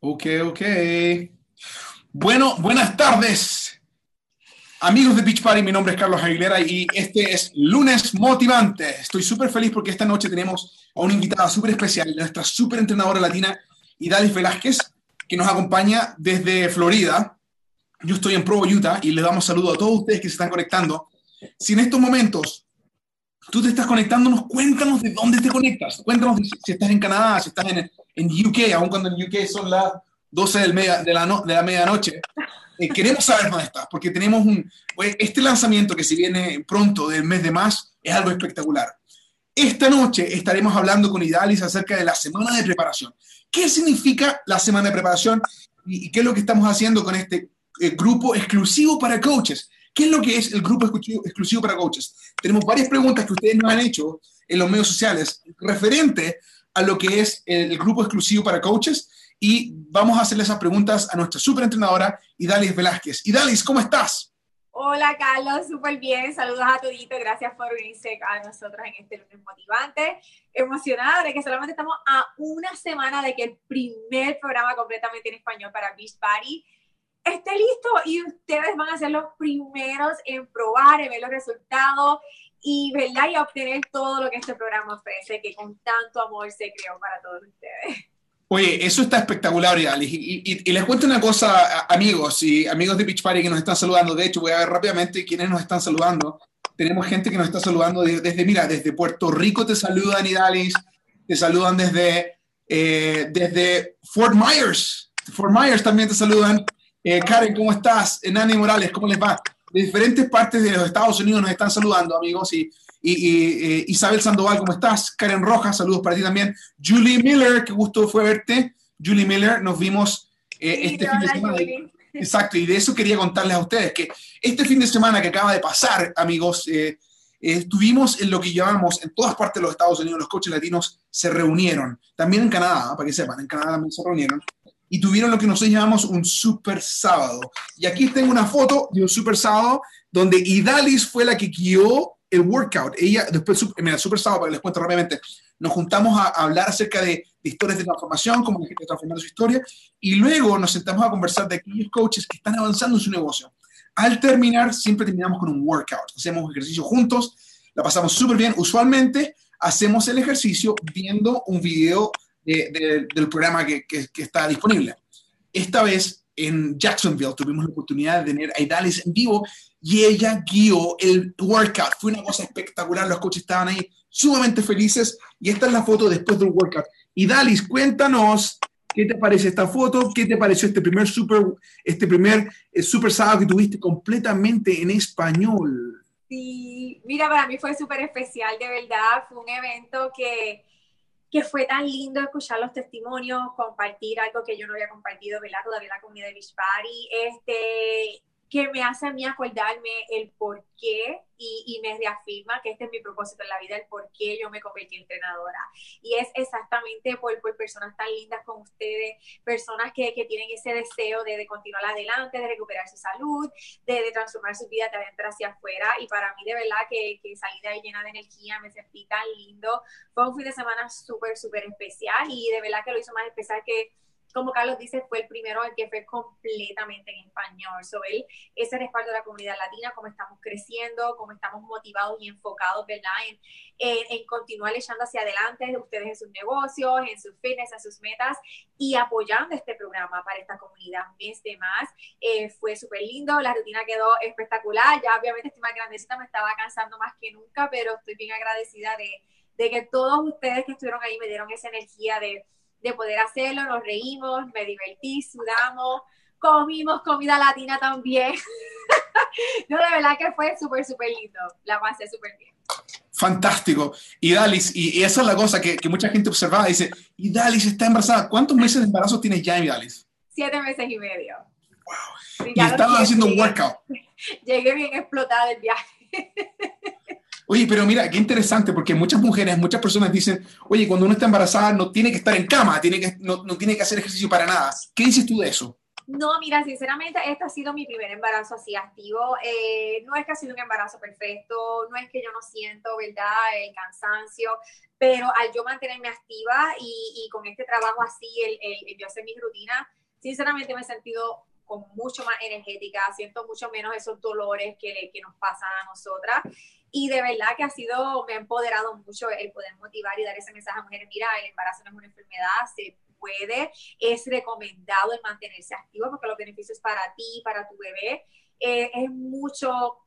Ok, ok. Bueno, buenas tardes. Amigos de Beach Party, mi nombre es Carlos Aguilera y este es Lunes Motivante. Estoy súper feliz porque esta noche tenemos a una invitada súper especial, nuestra súper entrenadora latina, Idalis Velázquez, que nos acompaña desde Florida. Yo estoy en Provo, Utah, y les damos saludo a todos ustedes que se están conectando. Si en estos momentos tú te estás conectándonos, cuéntanos de dónde te conectas. Cuéntanos si estás en Canadá, si estás en, en UK, aun cuando en UK son las 12 del media, de, la de la medianoche. Eh, queremos saber dónde estás, porque tenemos un, pues, este lanzamiento que si viene pronto del mes de más es algo espectacular. Esta noche estaremos hablando con Idalis acerca de la semana de preparación. ¿Qué significa la semana de preparación y, qué es lo que estamos haciendo con este eh, grupo exclusivo para coaches? ¿Qué es lo que es el grupo exclusivo, para coaches? Tenemos varias preguntas que ustedes nos han hecho en los medios sociales referente a lo que es el grupo exclusivo para coaches y vamos a hacerle esas preguntas a nuestra superentrenadora Idalis Velázquez. Idalis, ¿cómo estás? Hola Carlos, súper bien. Saludos a todito. Gracias por unirse a nosotros en este lunes motivante. Emocionada de que solamente estamos a una semana de que el primer programa completamente en español para Beach Party esté listo y ustedes van a ser los primeros en probar, en ver los resultados y, ¿verdad? y obtener todo lo que este programa ofrece, que con tanto amor se creó para todos ustedes. Oye, eso está espectacular. Y, y, les cuento una cosa, amigos y amigos de Beach Party que nos están saludando. De hecho, voy a ver rápidamente quiénes nos están saludando. Tenemos gente que nos está saludando desde, mira, desde Puerto Rico te saludan, Idalis. Te saludan desde, eh, desde Fort Myers. Fort Myers también te saludan. Eh, Karen, ¿cómo estás? Nani Morales, ¿cómo les va? De diferentes partes de los Estados Unidos nos están saludando, amigos. Y, y, Isabel Sandoval, ¿cómo estás? Karen Rojas, saludos para ti también. Julie Miller, qué gusto fue verte. Julie Miller, nos vimos eh, este fin de semana. Exacto, y de eso quería contarles a ustedes, que este fin de semana que acaba de pasar, amigos, eh, estuvimos en lo que llamamos, en todas partes de los Estados Unidos, los coches latinos se reunieron, también en Canadá, para que sepan, en Canadá también se reunieron, y tuvieron lo que nosotros llamamos un super sábado. Y aquí tengo una foto de un super sábado donde Idalis fue la que guió el workout. Ella, después, mira, super sábado, para que les cuento rápidamente, nos juntamos a, hablar acerca de, historias de transformación, cómo la gente transformando su historia, y luego nos sentamos a conversar de aquellos coaches que están avanzando en su negocio. Al terminar, siempre terminamos con un workout. Hacemos ejercicio juntos, la pasamos súper bien. Usualmente hacemos el ejercicio viendo un video del programa que, está disponible. Esta vez en Jacksonville tuvimos la oportunidad de tener a Idalis en vivo y ella guió el workout. Fue una cosa espectacular, los coaches estaban ahí sumamente felices y esta es la foto después del workout. Idalis, cuéntanos qué te parece esta foto, qué te pareció este primer super, este primer eh, super sábado que tuviste completamente en español. Sí, mira, para mí fue súper especial, de verdad, fue un evento que que fue tan lindo escuchar los testimonios, compartir algo que yo no había compartido, ¿verdad? Todavía la comunidad de Beach este, que me hace a mí acordarme el por qué y, y, me reafirma que este es mi propósito en la vida, el por qué yo me convertí en entrenadora. Y es exactamente por, por personas tan lindas como ustedes, personas que, que tienen ese deseo de, de, continuar adelante, de recuperar su salud, de, de, transformar su vida de adentro hacia afuera. Y para mí, de verdad, que, que salí de ahí llena de energía, me sentí tan lindo. Fue un fin de semana súper, súper especial y de verdad que lo hizo más especial que como Carlos dice, fue el primero el que fue completamente en español. So, él ese respaldo de la comunidad latina, cómo estamos creciendo, cómo estamos motivados y enfocados, ¿verdad? En, en, continuar echando hacia adelante ustedes en sus negocios, en sus fitness, en sus metas y apoyando este programa para esta comunidad mes de más. Eh, fue súper lindo, la rutina quedó espectacular. Ya obviamente estoy más grandecita, me estaba cansando más que nunca, pero estoy bien agradecida de, de que todos ustedes que estuvieron ahí me dieron esa energía de de poder hacerlo, nos reímos, me divertí, sudamos, comimos comida latina también. no, de verdad que fue súper, súper lindo, la pasé súper bien. Fantástico. Y Dalis, y, esa es la cosa que, que, mucha gente observaba, dice, y Dalis está embarazada. ¿Cuántos meses de embarazo tienes ya, Dalis? Siete meses y medio. Wow. y estaba haciendo un workout. Llegué bien explotada del viaje. Oye, pero mira, qué interesante, porque muchas mujeres, muchas personas dicen, oye, cuando uno está embarazada no tiene que estar en cama, tiene que, no, no tiene que hacer ejercicio para nada. ¿Qué dices tú de eso? No, mira, sinceramente, este ha sido mi primer embarazo así activo. Eh, no es que ha sido un embarazo perfecto, no es que yo no siento, ¿verdad?, el cansancio, pero al yo mantenerme activa y, con este trabajo así, el, el, yo hacer mis rutinas, sinceramente me he sentido con mucho más energética, siento mucho menos esos dolores que, que nos pasan a nosotras. Y de verdad que ha sido, me ha empoderado mucho el poder motivar y dar ese mensaje a mujeres, mira, el embarazo no es una enfermedad, se puede, es recomendado el mantenerse activo porque los beneficios para ti, para tu bebé, eh, es mucho,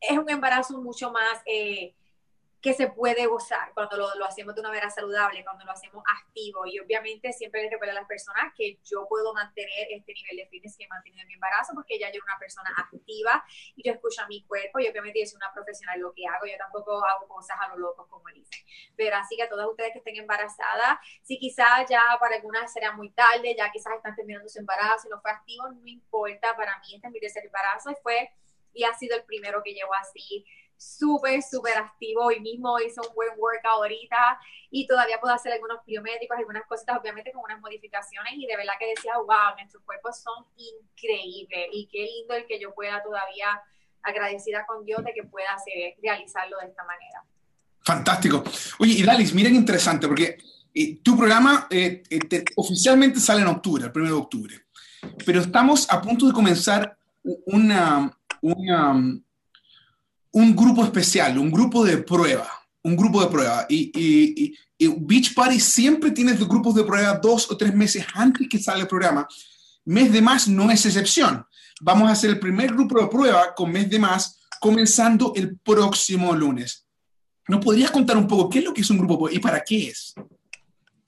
es un embarazo mucho más... Eh, que se puede gozar cuando lo, hacemos de una manera saludable, cuando lo hacemos activo. Y obviamente siempre les recuerdo a las personas que yo puedo mantener este nivel de fitness que he mantenido en mi embarazo porque ya yo era una persona activa y yo escucho a mi cuerpo y obviamente yo soy una profesional lo que hago. Yo tampoco hago cosas a lo loco como dicen. Pero así que a todas ustedes que estén embarazadas, si quizás ya para algunas será muy tarde, ya quizás están terminando su embarazo y no fue activo, no importa. Para mí este es mi tercer embarazo y fue y ha sido el primero que llevo así súper, súper activo. Hoy mismo hice un buen workout ahorita y todavía puedo hacer algunos biométricos, algunas cositas, obviamente con unas modificaciones. Y de verdad que decía, wow, nuestros cuerpos son increíbles y qué lindo el que yo pueda todavía agradecida con Dios de que pueda hacer, realizarlo de esta manera. Fantástico. Oye, y Dalis, miren interesante, porque eh, tu programa eh, eh, oficialmente sale en octubre, el 1 de octubre, pero estamos a punto de comenzar una, una un grupo especial, un grupo de prueba, un grupo de prueba. Y, Beach Party siempre tiene grupos de prueba dos o tres meses antes que sale el programa. Mes de más no es excepción. Vamos a hacer el primer grupo de prueba con mes de más comenzando el próximo lunes. ¿Nos podrías contar un poco qué es lo que es un grupo y para qué es?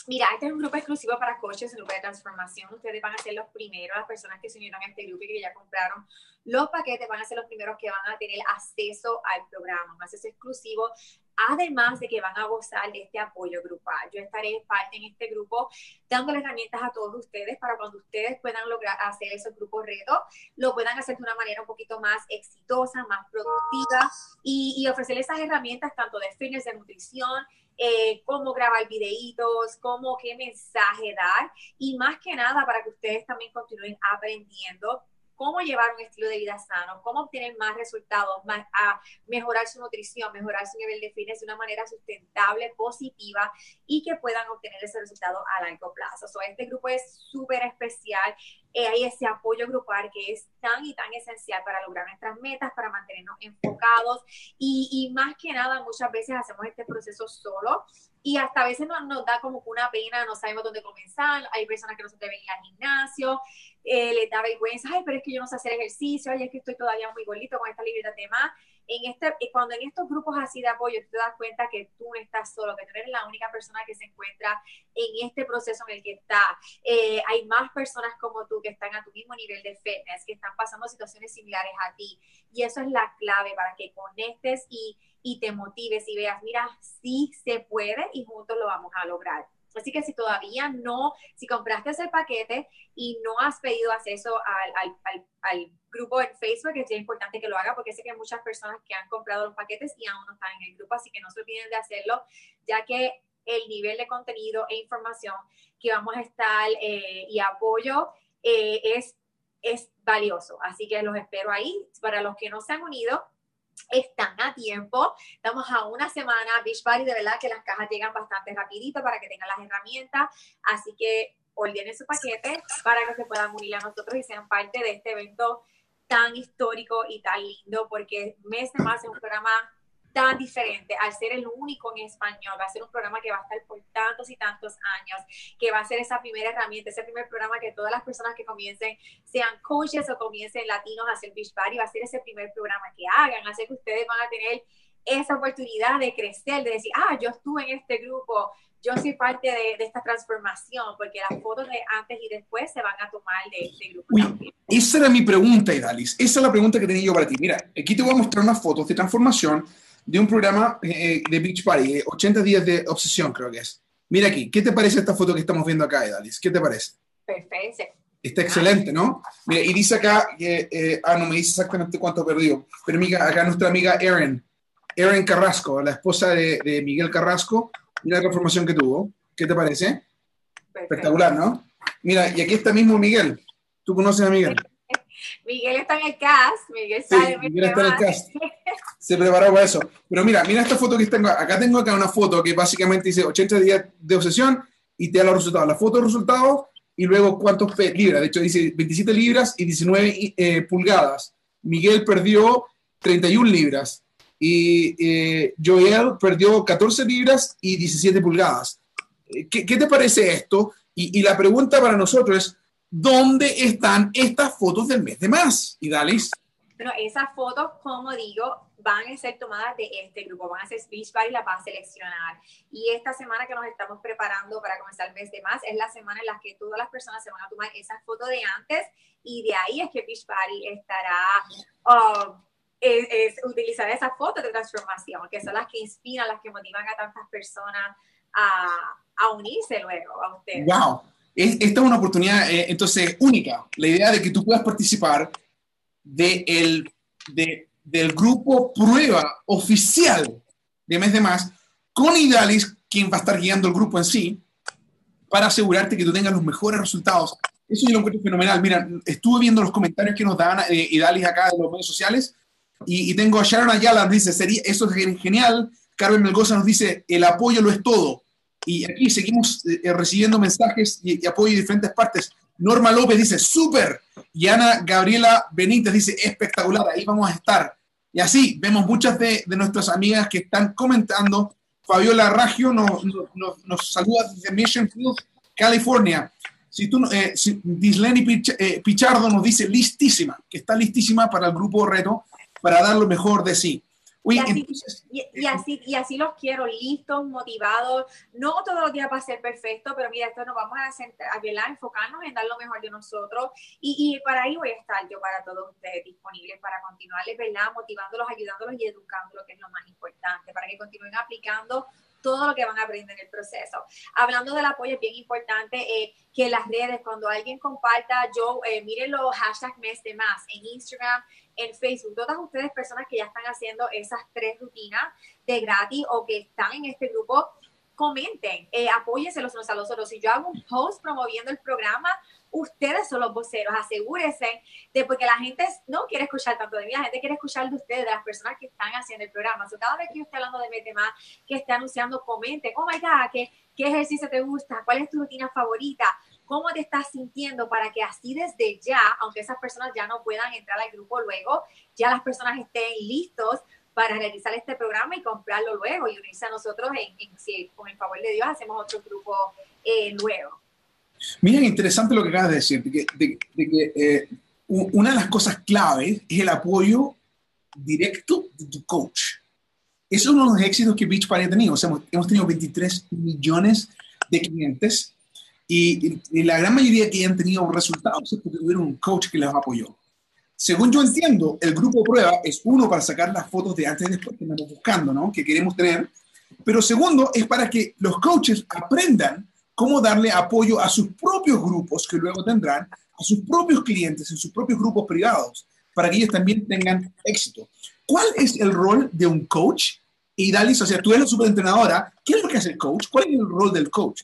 Mira, este es un grupo exclusivo para coaches, un grupo de transformación. Ustedes van a ser los primeros, las personas que se unieron a este grupo y que ya compraron los paquetes, van a ser los primeros que van a tener acceso al programa, un acceso exclusivo, además de que van a gozar de este apoyo grupal. Yo estaré parte en este grupo dándole herramientas a todos ustedes para cuando ustedes puedan lograr hacer esos grupos retos, lo puedan hacer de una manera un poquito más exitosa, más productiva y, y ofrecerles esas herramientas tanto de fitness, de nutrición, eh, cómo grabar videitos, cómo qué mensaje dar y más que nada para que ustedes también continúen aprendiendo cómo llevar un estilo de vida sano, cómo obtener más resultados, más, a mejorar su nutrición, mejorar su nivel de fitness de una manera sustentable, positiva y que puedan obtener ese resultado a largo plazo. So, este grupo es súper especial. Eh, hay ese apoyo grupal que es tan y tan esencial para lograr nuestras metas, para mantenernos enfocados y, más que nada muchas veces hacemos este proceso solo y hasta a veces nos, nos da como una pena, no sabemos dónde comenzar, hay personas que no se atreven ir al gimnasio, eh, les da vergüenza, ay, pero es que yo no sé hacer ejercicio, ay, es que estoy todavía muy gordito con esta libreta de más. En este, eh, cuando en estos grupos así de apoyo te das cuenta que tú no estás solo, que tú eres la única persona que se encuentra en este proceso en el que está. Eh, hay más personas como tú que están a tu mismo nivel de fitness, que están pasando situaciones similares a ti. Y eso es la clave para que conectes y, y te motives y veas, mira, sí se puede y juntos lo vamos a lograr. Así que si todavía no, si compraste ese paquete y no has pedido acceso al, al, al, grupo en Facebook, es importante que lo haga porque sé que hay muchas personas que han comprado los paquetes y aún no están en el grupo, así que no se olviden de hacerlo, ya que el nivel de contenido e información que vamos a estar eh, y apoyo eh, es, es valioso. Así que los espero ahí. Para los que no se han unido, están a tiempo. Estamos a una semana. Beach Party, de verdad que las cajas llegan bastante rapidito para que tengan las herramientas. Así que ordenen su paquete para que se puedan unir a nosotros y sean parte de este evento tan histórico y tan lindo, porque mes más es un programa tan diferente al ser el único en español. Va a ser un programa que va a estar por tantos y tantos años, que va a ser esa primera herramienta, ese primer programa que todas las personas que comiencen, sean coaches o comiencen latinos a hacer Beach Party, va a ser ese primer programa que hagan, así que ustedes van a tener esa oportunidad de crecer, de decir, ah, yo estuve en este grupo, yo soy parte de, esta transformación, porque las fotos de antes y después se van a tomar de este grupo. esa era mi pregunta, Idalis. Esa es la pregunta que tenía yo para ti. Mira, aquí te voy a mostrar unas fotos de transformación de un programa eh, de Beach Party, 80 días de obsesión creo que es. Mira aquí, ¿qué te parece esta foto que estamos viendo acá, Edalis? ¿Qué te parece? Perfecto. Está excelente, ¿no? Mira, y dice acá, que, eh, ah, no me dice exactamente cuánto perdió, pero mira, acá nuestra amiga Erin, Erin Carrasco, la esposa de, Miguel Carrasco, mira la transformación que tuvo. ¿Qué te parece? Espectacular, ¿no? Mira, y aquí está mismo Miguel, ¿Tú conoces a Miguel? Miguel está en el cast, Miguel sabe Miguel está en el cast. Se preparó para eso. Pero mira, mira esta foto que tengo. Acá tengo acá una foto que básicamente dice 80 días de obsesión y te da los resultados. La foto de resultados y luego cuántos libras. De hecho, dice 27 libras y 19 eh, pulgadas. Miguel perdió 31 libras y eh, Joel perdió 14 libras y 17 pulgadas. Eh, ¿Qué, te parece esto? Y, la pregunta para nosotros es, ¿dónde están estas fotos del mes de más? Y Dalis. Bueno, esas fotos, como digo, van a ser tomadas de este grupo, van a ser Speech y las van a seleccionar. Y esta semana que nos estamos preparando para comenzar el mes de más es la semana en la que todas las personas se van a tomar esas fotos de antes y de ahí es que Beach Party estará um, es, utilizar esas fotos de transformación, que son las que inspiran, las que motivan a tantas personas a, a unirse luego a ustedes. ¡Wow! Esta es una oportunidad eh, entonces única, la idea de que tú puedas participar de el, de, del grupo prueba oficial de Mes de Más con Idalis, quien va a estar guiando el grupo en sí, para asegurarte que tú tengas los mejores resultados. Eso yo lo encuentro fenomenal. Mira, estuve viendo los comentarios que nos dan eh, Idalis acá en los medios sociales y, tengo a Sharon Ayala, dice, sería, eso es genial. Carmen Melgoza nos dice, el apoyo lo es todo. Y aquí seguimos eh, eh, recibiendo mensajes y, apoyo de diferentes partes. Norma López dice, súper. Y Ana Gabriela Benítez dice, espectacular, ahí vamos a estar. Y así vemos muchas de, de nuestras amigas que están comentando. Fabiola Raggio nos, nos, nos saluda desde Mission Field, California. Si tú, eh, si Disleni Pichardo nos dice listísima, que está listísima para el grupo reto para dar lo mejor de sí. Y, así, y, así, y, así, los quiero, listos, motivados. No todos los días va a ser perfecto, pero mira, esto nos vamos a, centrar, a enfocarnos en dar lo mejor de nosotros. Y, y, para ahí voy a estar yo para todos ustedes disponibles para continuarles, ¿verdad? Motivándolos, ayudándolos y educándolos, que es lo más importante, para que continúen aplicando todo lo que van a aprender en el proceso. Hablando del apoyo, es bien importante eh, que las redes, cuando alguien comparta, yo, eh, miren los hashtags mes de más en Instagram, en Facebook, todas ustedes personas que ya están haciendo esas tres rutinas de gratis o que están en este grupo, comenten, eh, apóyense los unos a los otros. Si yo hago un post promoviendo el programa, ustedes son los voceros, asegúrense de porque la gente no quiere escuchar tanto de mí, la gente quiere escuchar de ustedes, de las personas que están haciendo el programa. So, cada vez que yo esté hablando de Mete Más, que esté anunciando, comenten, oh my God, ¿qué, ¿qué ejercicio te gusta? ¿Cuál es tu rutina favorita? ¿Cómo te estás sintiendo para que así desde ya, aunque esas personas ya no puedan entrar al grupo luego, ya las personas estén listos para realizar este programa y comprarlo luego y unirse a nosotros en, en si con el favor de Dios hacemos otro grupo eh. Miren, interesante lo que acabas de decir, de que, eh, una de las cosas claves es el apoyo directo de tu coach. Eso es uno de los éxitos que Beach Party ha tenido. O sea, hemos, tenido 23 millones de clientes y, la gran mayoría que han tenido resultados es porque tuvieron un coach que les apoyó. Según yo entiendo, el grupo prueba es uno para sacar las fotos de antes y después que estamos buscando, ¿no? Que queremos tener. Pero segundo, es para que los coaches aprendan cómo darle apoyo a sus propios grupos que luego tendrán, a sus propios clientes, en sus propios grupos privados, para que ellos también tengan éxito. ¿Cuál es el rol de un coach? Y Dalis, o sea, tú eres la superentrenadora, ¿qué es lo que hace el coach? ¿Cuál es el rol del coach?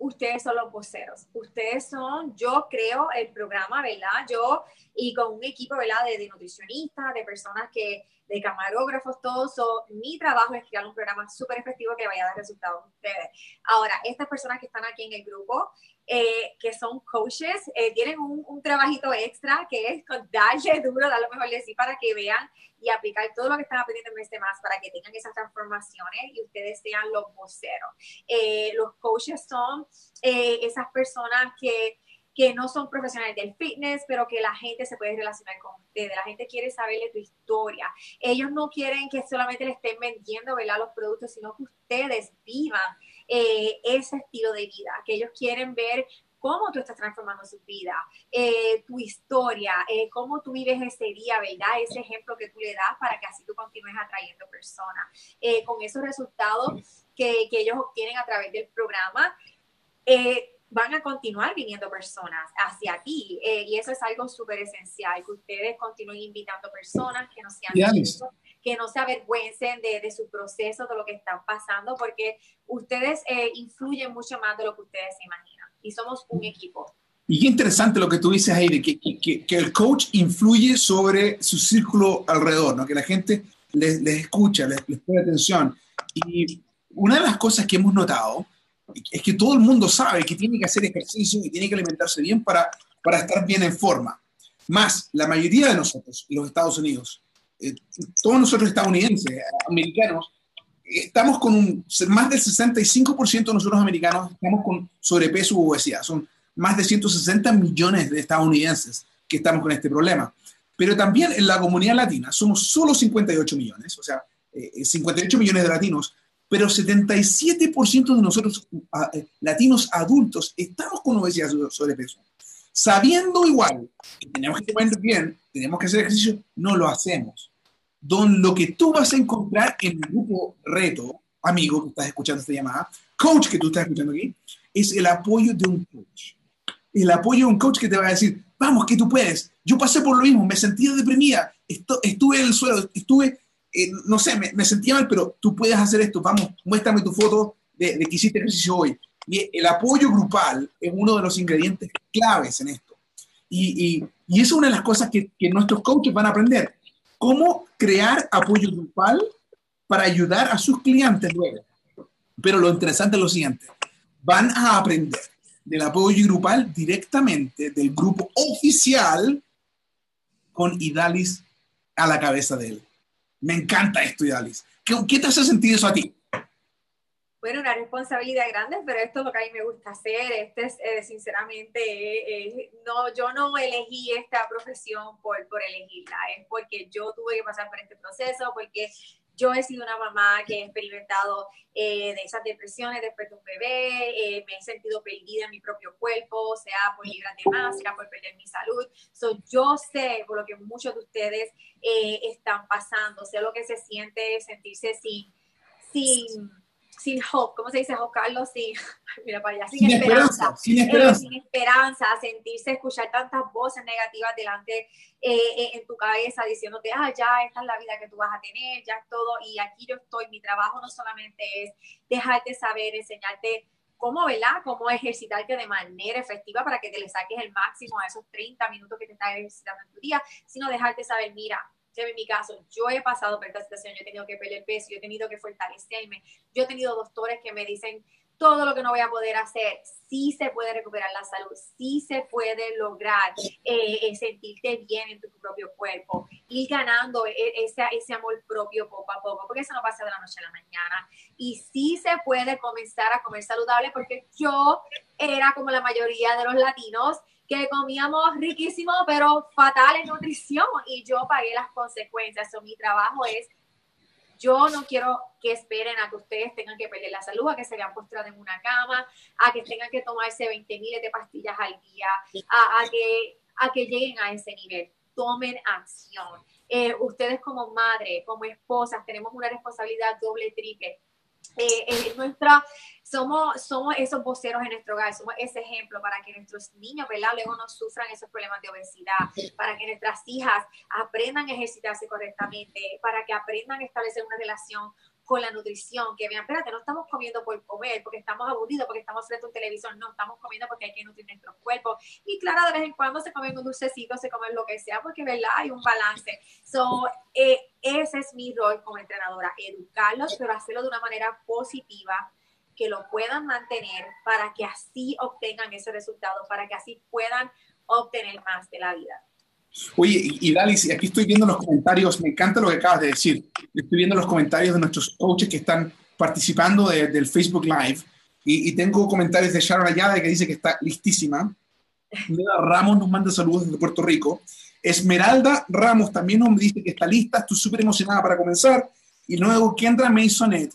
Ustedes son los voceros. Ustedes son, yo creo, el programa, ¿verdad? Yo y con un equipo, ¿verdad? De, nutricionistas, de personas que de camarógrafos, todos. mi trabajo es crear un programa súper efectivo que vaya a dar resultados a ustedes. Ahora, estas personas que están aquí en el grupo, eh, que son coaches, eh, tienen un, un, trabajito extra que es darle duro, dar lo mejor de sí para que vean y aplicar todo lo que están aprendiendo en este más para que tengan esas transformaciones y ustedes sean los voceros. Eh, los coaches son esas personas que que no son profesionales del fitness, pero que la gente se puede relacionar con ustedes. La gente quiere saberle tu historia. Ellos no quieren que solamente le estén vendiendo ¿verdad? los productos, sino que ustedes vivan eh, ese estilo de vida, que ellos quieren ver cómo tú estás transformando su vida, eh, tu historia, eh, cómo tú vives ese día, ¿verdad? Ese ejemplo que tú le das para que así tú continúes atrayendo personas. con esos resultados que, que, ellos obtienen a través del programa, van a continuar viniendo personas hacia ti. Eh, y eso es algo súper esencial, que ustedes continúen invitando personas que no sean que no se avergüencen de, de, su proceso, de lo que están pasando, porque ustedes eh, influyen mucho más de lo que ustedes se imaginan. Y somos un equipo. Y qué interesante lo que tú dices de que, que, que el coach influye sobre su círculo alrededor, ¿no? que la gente les, les escucha, les, les pone atención. Y una de las cosas que hemos notado es que todo el mundo sabe que tiene que hacer ejercicio y tiene que alimentarse bien para, para estar bien en forma. Más, la mayoría de nosotros, los Estados Unidos, eh, todos nosotros estadounidenses, americanos, estamos con un, más del 65% de nosotros americanos estamos con sobrepeso u obesidad. Son más de 160 millones de estadounidenses que estamos con este problema. Pero también en la comunidad latina somos solo 58 millones, o sea, 58 eh, millones de latinos, pero 77% de nosotros eh, latinos adultos estamos con obesidad sobrepeso. Sabiendo igual que tenemos que comer bien, tenemos que hacer ejercicio, no lo hacemos. Don, lo que tú vas a encontrar en el grupo reto, amigo que estás escuchando esta llamada, coach que tú estás escuchando aquí, es el apoyo de un coach. El apoyo de un coach que te va a decir, vamos, que tú puedes. Yo pasé por lo mismo, me sentía deprimida, estuve en el suelo, estuve, eh, no sé, me, sentía mal, pero tú puedes hacer esto, vamos, muéstrame tu foto de, de que hiciste ejercicio hoy. Y el apoyo grupal es uno de los ingredientes claves en esto. Y, y, y es una de las cosas que, nuestros coaches van a aprender cómo crear apoyo grupal para ayudar a sus clientes luego. Pero lo interesante es lo siguiente, van a aprender del apoyo grupal directamente del grupo oficial con Idalis a la cabeza de él. Me encanta esto, Idalis. ¿Qué, qué te hace sentir eso a ti? Bueno, una responsabilidad grande, pero esto es lo que a mí me gusta hacer. Este es, eh, sinceramente, eh, eh, no, yo no elegí esta profesión por, por elegirla, es porque yo tuve que pasar por este proceso, porque yo he sido una mamá que he experimentado de esas depresiones después de un bebé, me he sentido perdida en mi propio cuerpo, sea por libras de más, sea por perder mi salud. So, yo sé por lo que muchos de ustedes están pasando, sé lo que se siente sentirse sin, sin sin hope, ¿cómo se dice, Juan Carlos? Sin, mira para allá, sin, esperanza, sin eh, esperanza. sin esperanza, sentirse, escuchar tantas voces negativas delante eh, eh, en tu cabeza diciéndote, ah, ya, esta es la vida que tú vas a tener, ya es todo, y aquí yo estoy, mi trabajo no solamente es dejarte saber, enseñarte cómo, ¿verdad? Cómo ejercitarte de manera efectiva para que te le saques el máximo a esos 30 minutos que te estás ejercitando en tu día, sino dejarte saber, mira, en mi caso, yo he pasado por esta situación, yo he tenido que perder peso, yo he tenido que fortalecerme, yo he tenido doctores que me dicen todo lo que no voy a poder hacer, sí se puede recuperar la salud, sí se puede lograr eh, eh, sentirte bien en tu propio cuerpo, ir ganando e, ese, ese amor propio poco a poco, porque eso no pasa de la noche a la mañana. Y sí se puede comenzar a comer saludable, porque yo era como la mayoría de los latinos, que comíamos riquísimo, pero fatal en nutrición y yo pagué las consecuencias. So, mi trabajo es, yo no quiero que esperen a que ustedes tengan que perder la salud, a que se vean postrados en una cama, a que tengan que tomarse 20 miles de pastillas al día, a, que, a que lleguen a ese nivel. Tomen acción. Eh, ustedes como madre, como esposas, tenemos una responsabilidad doble, triple eh, eh, nuestra, somos, somos esos voceros en nuestro hogar, somos ese ejemplo para que nuestros niños, ¿verdad? Luego no sufran esos problemas de obesidad, para que nuestras hijas aprendan a ejercitarse correctamente, para que aprendan a establecer una relación con la nutrición, que vean, espérate, no estamos comiendo por comer, porque estamos aburridos, porque estamos frente a un televisor, no, estamos comiendo porque hay que nutrir nuestros cuerpos. Y claro, de vez en cuando se comen un dulcecito, se comen lo que sea, porque, ¿verdad? Hay un balance. So, eh, ese es mi rol como entrenadora, educarlos, pero hacerlo de una manera positiva, que lo puedan mantener para que así obtengan ese resultado, para que así puedan obtener más de la vida. Oye, y, Dalis, aquí estoy viendo los comentarios, me encanta lo que acabas de decir. Estoy viendo los comentarios de nuestros coaches que están participando del Facebook Live y, tengo comentarios de Sharon Ayada que dice que está listísima. Leda Ramos nos manda saludos desde Puerto Rico. Esmeralda Ramos también nos dice que está lista, estoy súper emocionada para comenzar. Y luego Kendra Masonet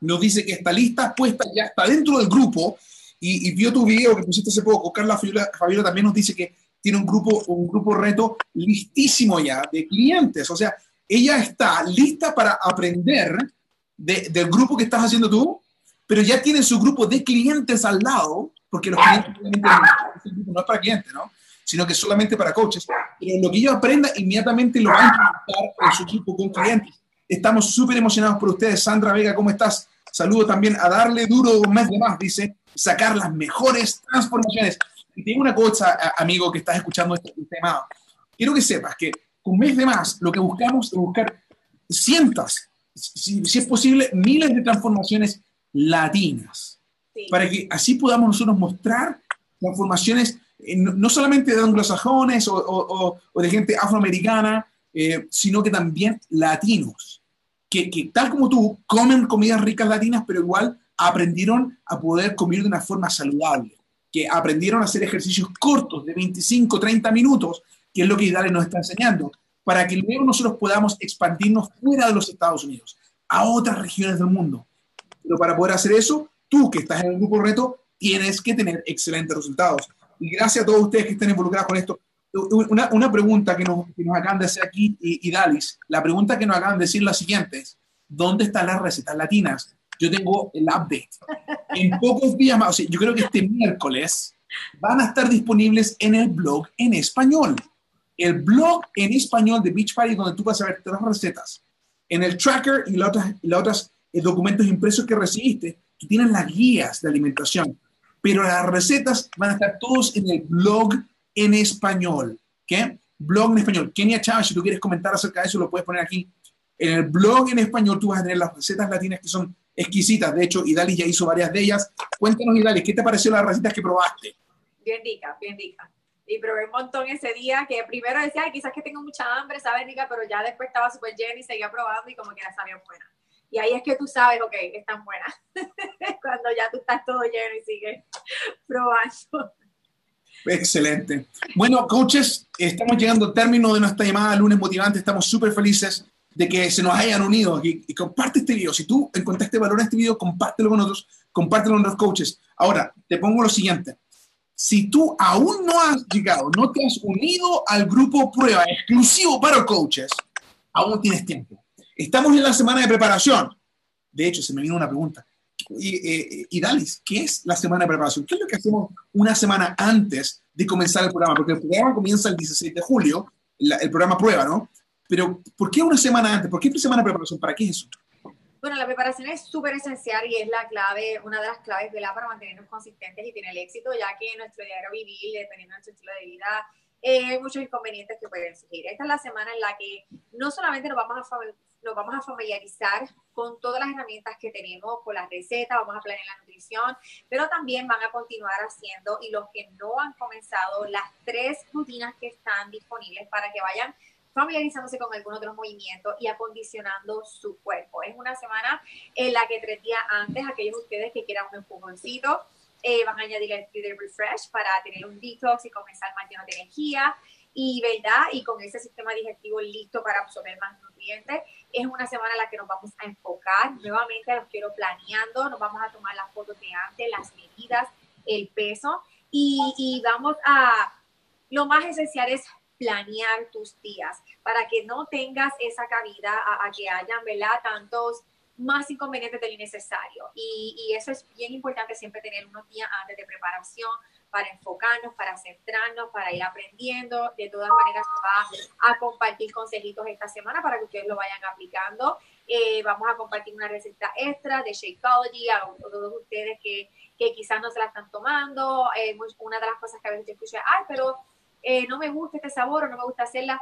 nos dice que está lista, puesta, ya está dentro del grupo y, vio tu video que pusiste hace poco. Carla Fabiola también nos dice que tiene un grupo, un grupo reto listísimo ya de clientes. O sea, ella está lista para aprender del grupo que estás haciendo tú, pero ya tiene su grupo de clientes al lado, porque los clientes no es para clientes, ¿no? sino que solamente para coaches. Pero lo que ella aprenda, inmediatamente lo va a implementar en su grupo con clientes. Estamos súper emocionados por ustedes. Sandra Vega, ¿cómo estás? Saludo también a darle duro un mes de más, dice, sacar las mejores transformaciones Y tengo una cosa, amigo, que estás escuchando este, tema. Quiero que sepas que con mes de más lo que buscamos es buscar cientos, si, es posible, miles de transformaciones latinas. Para que así podamos nosotros mostrar transformaciones eh, no solamente de anglosajones o, de gente afroamericana, eh, sino que también latinos, que, que, tal como tú comen comidas ricas latinas, pero igual aprendieron a poder comer de una forma saludable, aprendieron a hacer ejercicios cortos de 25, 30 minutos, que es lo que Idale nos está enseñando, para que luego nosotros podamos expandirnos fuera de los Estados Unidos, a otras regiones del mundo. Pero para poder hacer eso, tú que estás en el grupo reto, tienes que tener excelentes resultados. Y gracias a todos ustedes que estén involucrados con esto. Una, una pregunta que nos, que nos, acaban de hacer aquí, y, Dalis, la pregunta que nos acaban de decir la siguiente es, ¿dónde están las recetas latinas? Yo tengo el update. En pocos días más, o sea, yo creo que este miércoles van a estar disponibles en el blog en español. El blog en español de Beach Party, donde tú vas a ver todas las recetas. En el tracker y otras, los otros eh, documentos impresos que recibiste, tú tienes las guías de alimentación pero las recetas van a estar todos en el blog en español. ¿Qué? Blog en español. Kenia Chávez, si tú quieres comentar acerca de eso, lo puedes poner aquí. En el blog en español tú vas a tener las recetas latinas que son exquisitas. De hecho, Idali ya hizo varias de ellas. Cuéntanos, Idali, ¿qué te pareció las recetas que probaste? Bien rica, bien rica. Y probé un montón ese día que primero decía, quizás que tengo mucha hambre, sabe rica, pero ya después estaba súper llena y seguía probando y como que era sabía buena. Y ahí es que tú sabes, ok, que están buenas. Cuando ya tú estás todo lleno y sigues probando. Excelente. Bueno, coaches, estamos llegando al término de nuestra llamada lunes motivante. Estamos súper felices de que se nos hayan unido y, y, comparte este video. Si tú encontraste valor en este video, compártelo con otros, compártelo con los coaches. Ahora, te pongo lo siguiente. Si tú aún no has llegado, no te has unido al grupo prueba exclusivo para coaches, aún tienes tiempo Estamos en la semana de preparación. De hecho, se me vino una pregunta. Y, eh, y, Dalis, ¿qué es la semana de preparación? ¿Qué es lo que hacemos una semana antes de comenzar el programa? Porque el programa comienza el 16 de julio, el programa prueba, ¿no? Pero ¿por qué una semana antes? ¿Por qué una semana de preparación? ¿Para qué es eso? Bueno, la preparación es súper esencial y es la clave, una de las claves la para mantenernos consistentes y tener el éxito, ya que nuestro diario vivir, dependiendo de nuestro estilo de vida, eh, hay muchos inconvenientes que pueden surgir. Esta es la semana en la que no solamente nos vamos a nos vamos a familiarizar con todas las herramientas que tenemos, con las recetas, vamos a planear la nutrición, pero también van a continuar haciendo, y los que no han comenzado, las tres rutinas que están disponibles para que vayan familiarizándose con algunos de los movimientos y acondicionando su cuerpo. Es una semana en la que tres días antes, aquellos de ustedes que quieran un empujoncito, eh, van a añadir el Refresh para tener un detox y comenzar más lleno de energía. Y verdad y con ese sistema digestivo listo para absorber más nutrientes es una semana en la que nos vamos a enfocar. Nuevamente los quiero planeando. Nos vamos a tomar las fotos de antes las medidas el peso. Y, y vamos a lo más esencial es planear tus días para que no tengas esa cabida a, a que hayan verdad tantos más inconvenientes de lo necesario. Y, eso es bien importante siempre tener unos días antes de preparación, para enfocarnos, para centrarnos, para ir aprendiendo. De todas maneras, va a compartir consejitos esta semana para que ustedes lo vayan aplicando. Eh, vamos a compartir una receta extra de Shakeology a todos ustedes que, que quizás no se la están tomando. Eh, una de las cosas que a veces te escucho ay, pero eh, no me gusta este sabor o no me gusta hacerla.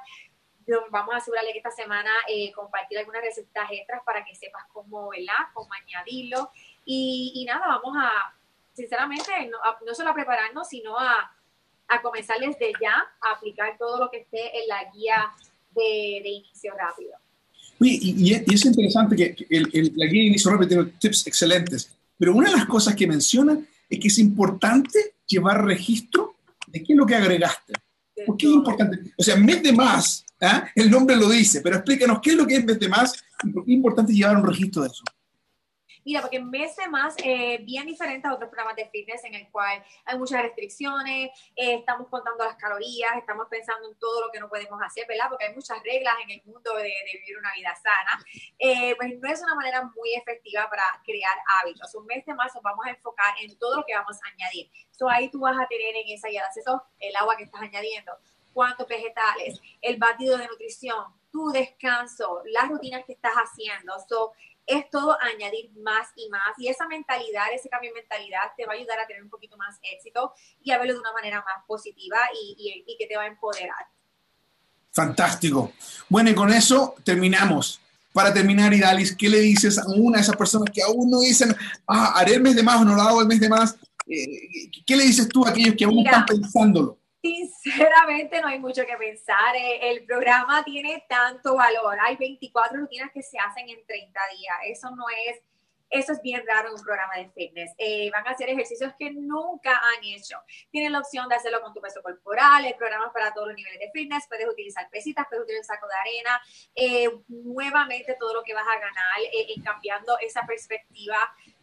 Vamos a asegurarle que esta semana compartir algunas recetas extras para que sepas cómo, ¿verdad? Cómo añadirlo. Y, y nada, vamos a, sinceramente, no, no solo a prepararnos, sino a, a, comenzar desde ya a aplicar todo lo que esté en la guía de, de inicio rápido. y, y, es interesante que el, la guía de inicio rápido tiene tips excelentes, pero una de las cosas que menciona es que es importante llevar registro de qué es lo que agregaste. ¿Por qué es importante? O sea, mes de más, ¿ah? el nombre lo dice, pero explícanos qué es lo que es mes más y por qué es importante llevar un registro de eso. Mira, porque mes de más, eh, bien diferente a otros programas de fitness en el cual hay muchas restricciones, eh, estamos contando las calorías, estamos pensando en todo lo que no podemos hacer, ¿verdad? Porque hay muchas reglas en el mundo de, vivir una vida sana. Eh, pues no es una manera muy efectiva para crear hábitos. Un mes de nos vamos a enfocar en todo lo que vamos a añadir. So, ahí tú vas a tener en esa guía de acceso el agua que estás añadiendo, cuántos vegetales, el batido de nutrición, tu descanso, las rutinas que estás haciendo. So, es todo añadir más y más. Y esa mentalidad, ese cambio de mentalidad te va a ayudar a tener un poquito más éxito y a verlo de una manera más positiva y, y que te va a empoderar. Fantástico. Bueno, y con eso terminamos. Para terminar, Idalis, ¿qué le dices a una de esas personas que aún no dicen, ah, haré el mes de más o no lo hago el mes de más? Eh, ¿Qué le dices tú a aquellos que aún están pensándolo? Sinceramente no hay mucho que pensar. Eh, el programa tiene tanto valor. Hay 24 rutinas que se hacen en 30 días. Eso no es eso es bien raro en un programa de fitness. Eh, van a hacer ejercicios que nunca han hecho. Tienen la opción de hacerlo con tu peso corporal, el programa para todos los niveles de fitness. Puedes utilizar pesitas, puedes utilizar saco de arena. Eh, nuevamente, todo lo que vas a ganar eh, cambiando esa perspectiva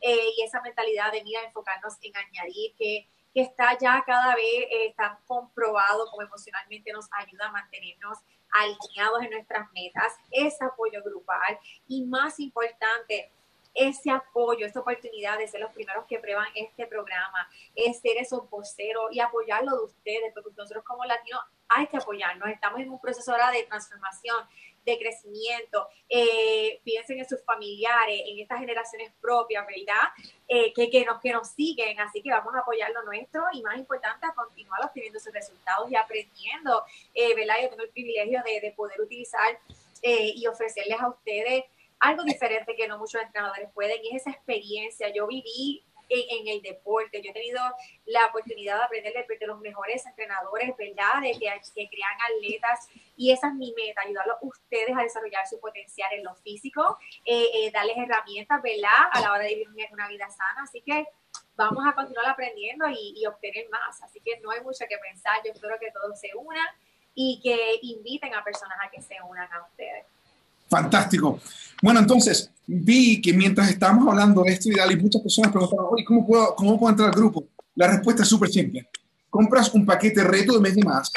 y esa mentalidad de mira, enfocarnos en añadir que que está ya cada vez está comprobado como emocionalmente nos ayuda a mantenernos alineados en nuestras metas, ese apoyo grupal y más importante, ese apoyo, esa oportunidad de ser los primeros que prueban este programa, es ser esos voceros y apoyarlo de ustedes, porque nosotros como latinos hay que apoyarnos, estamos en un proceso ahora de transformación, de crecimiento, eh, piensen en sus familiares, en estas generaciones propias, ¿verdad? Eh, que, que, nos, que nos siguen, así que vamos a apoyar lo nuestro y más importante, a continuar obteniendo sus resultados y aprendiendo, eh, ¿verdad? Yo tengo el privilegio de, de poder utilizar y ofrecerles a ustedes algo diferente que no muchos entrenadores pueden y es esa experiencia. Yo viví en, el deporte, yo he tenido la oportunidad de aprender de, los mejores entrenadores, ¿verdad? De que, crean atletas y esa es mi meta, ayudarlos a ustedes a desarrollar su potencial en lo físico, eh, eh, darles herramientas, ¿verdad? A la hora de vivir una vida sana. Así que vamos a continuar aprendiendo y obtener más. Así que no hay mucho que pensar. Yo espero que todos se unan y que inviten a personas a que se unan a ustedes. Fantástico. Bueno, entonces vi que mientras estábamos hablando de esto y muchas personas preguntaban, oye, ¿cómo puedo, ¿cómo puedo entrar al grupo? La respuesta es súper simple. Compras un paquete reto de mes de más,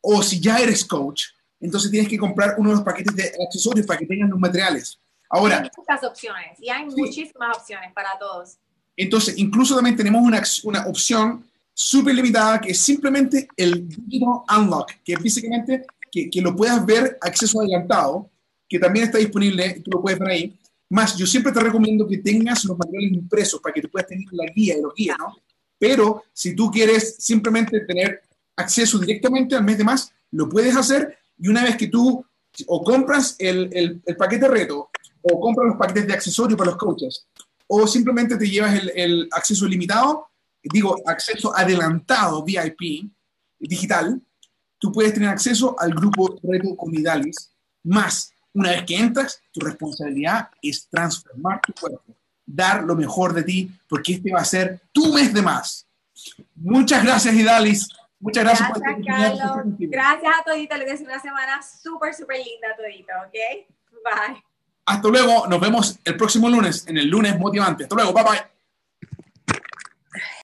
o si ya eres coach, entonces tienes que comprar uno de los paquetes de accesorios para que tengan los materiales. Ahora, hay muchas opciones y hay muchísimas opciones para todos. Entonces, incluso también tenemos una, una opción súper limitada que es simplemente el Digital Unlock, que es básicamente que, que lo puedas ver acceso adelantado que también está disponible, tú lo puedes ver ahí. Más, yo siempre te recomiendo que tengas los materiales impresos para que tú puedas tener la guía y los guías, ¿no? Pero si tú quieres simplemente tener acceso directamente al mes de más, lo puedes hacer y una vez que tú o compras el, el, el paquete reto o compras los paquetes de accesorios para los coaches o simplemente te llevas el, el acceso limitado, digo, acceso adelantado VIP digital, tú puedes tener acceso al grupo reto con más una vez que entras, tu responsabilidad es transformar tu cuerpo, dar lo mejor de ti, porque este va a ser tu mes de más. Muchas gracias, Idalis. Muchas gracias, gracias por Carlos. Gracias a todito. Les deseo una semana súper, súper linda todito, ¿ok? Bye. Hasta luego. Nos vemos el próximo lunes en el lunes motivante. Hasta luego. Bye, bye.